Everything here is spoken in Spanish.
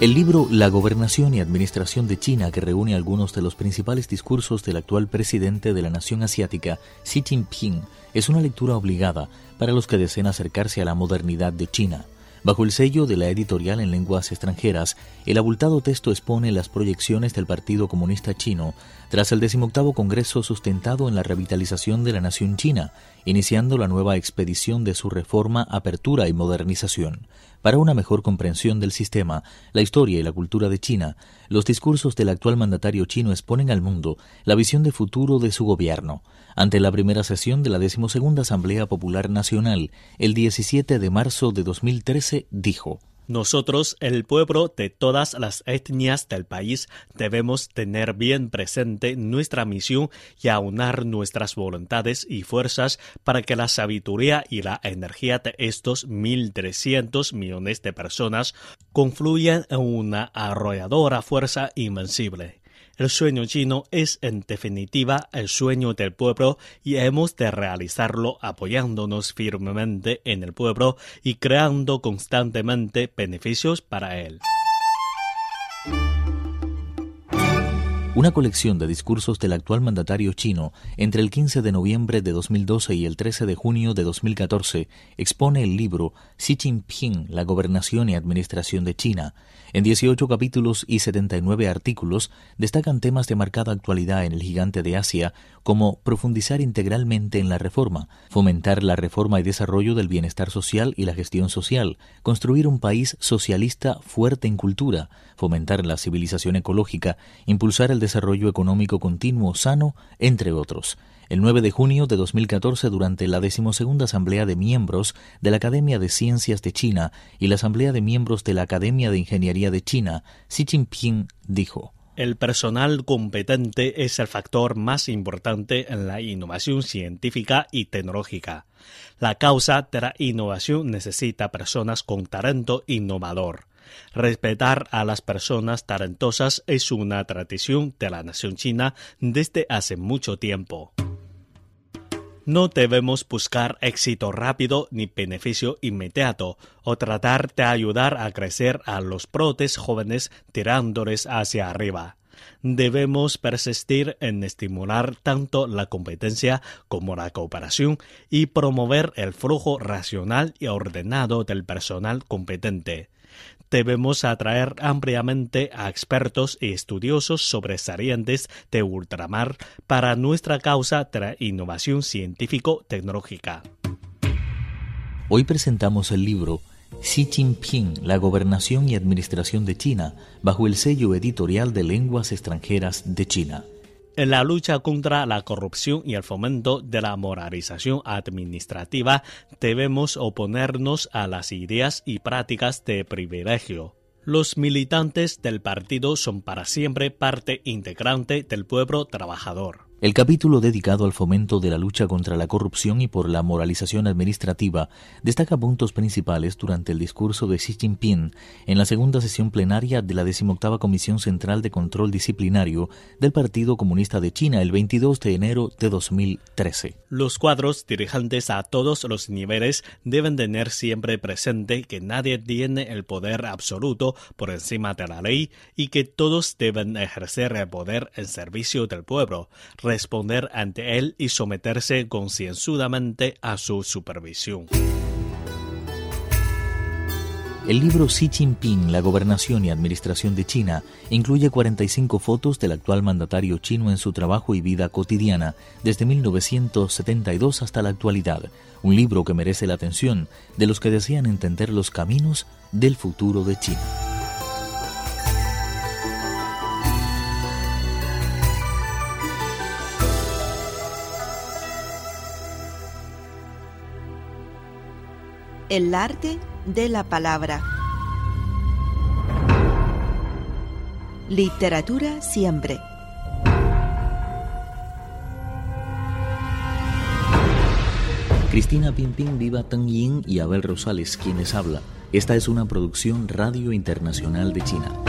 El libro La gobernación y administración de China, que reúne algunos de los principales discursos del actual presidente de la nación asiática, Xi Jinping, es una lectura obligada para los que deseen acercarse a la modernidad de China. Bajo el sello de la editorial en lenguas extranjeras, el abultado texto expone las proyecciones del Partido Comunista Chino tras el decimoctavo Congreso sustentado en la revitalización de la nación china, iniciando la nueva expedición de su reforma, apertura y modernización. Para una mejor comprensión del sistema, la historia y la cultura de China, los discursos del actual mandatario chino exponen al mundo la visión de futuro de su gobierno. Ante la primera sesión de la decimosegunda Asamblea Popular Nacional, el 17 de marzo de 2013, dijo nosotros, el pueblo de todas las etnias del país, debemos tener bien presente nuestra misión y aunar nuestras voluntades y fuerzas para que la sabiduría y la energía de estos 1.300 millones de personas confluyan en una arrolladora fuerza invencible. El sueño chino es en definitiva el sueño del pueblo y hemos de realizarlo apoyándonos firmemente en el pueblo y creando constantemente beneficios para él. Una colección de discursos del actual mandatario chino entre el 15 de noviembre de 2012 y el 13 de junio de 2014 expone el libro Xi Jinping, la gobernación y administración de China. En 18 capítulos y 79 artículos destacan temas de marcada actualidad en el gigante de Asia, como profundizar integralmente en la reforma, fomentar la reforma y desarrollo del bienestar social y la gestión social, construir un país socialista fuerte en cultura, fomentar la civilización ecológica, impulsar el desarrollo económico continuo sano, entre otros. El 9 de junio de 2014, durante la decimosegunda Asamblea de Miembros de la Academia de Ciencias de China y la Asamblea de Miembros de la Academia de Ingeniería de China, Xi Jinping dijo, el personal competente es el factor más importante en la innovación científica y tecnológica. La causa de la innovación necesita personas con talento innovador. Respetar a las personas talentosas es una tradición de la nación china desde hace mucho tiempo. No debemos buscar éxito rápido ni beneficio inmediato o tratar de ayudar a crecer a los brotes jóvenes tirándoles hacia arriba. Debemos persistir en estimular tanto la competencia como la cooperación y promover el flujo racional y ordenado del personal competente debemos atraer ampliamente a expertos y estudiosos sobresalientes de ultramar para nuestra causa de innovación científico-tecnológica. Hoy presentamos el libro Xi Jinping, la gobernación y administración de China, bajo el sello editorial de lenguas extranjeras de China. En la lucha contra la corrupción y el fomento de la moralización administrativa debemos oponernos a las ideas y prácticas de privilegio. Los militantes del partido son para siempre parte integrante del pueblo trabajador. El capítulo dedicado al fomento de la lucha contra la corrupción y por la moralización administrativa destaca puntos principales durante el discurso de Xi Jinping en la segunda sesión plenaria de la decimoctava Comisión Central de Control Disciplinario del Partido Comunista de China el 22 de enero de 2013. Los cuadros dirigentes a todos los niveles deben tener siempre presente que nadie tiene el poder absoluto por encima de la ley y que todos deben ejercer el poder en servicio del pueblo responder ante él y someterse concienzudamente a su supervisión. El libro Xi Jinping, la gobernación y administración de China, incluye 45 fotos del actual mandatario chino en su trabajo y vida cotidiana, desde 1972 hasta la actualidad, un libro que merece la atención de los que desean entender los caminos del futuro de China. El arte de la palabra. Literatura siempre. Cristina Pimpín, Viva Tang Yin y Abel Rosales, quienes habla. Esta es una producción Radio Internacional de China.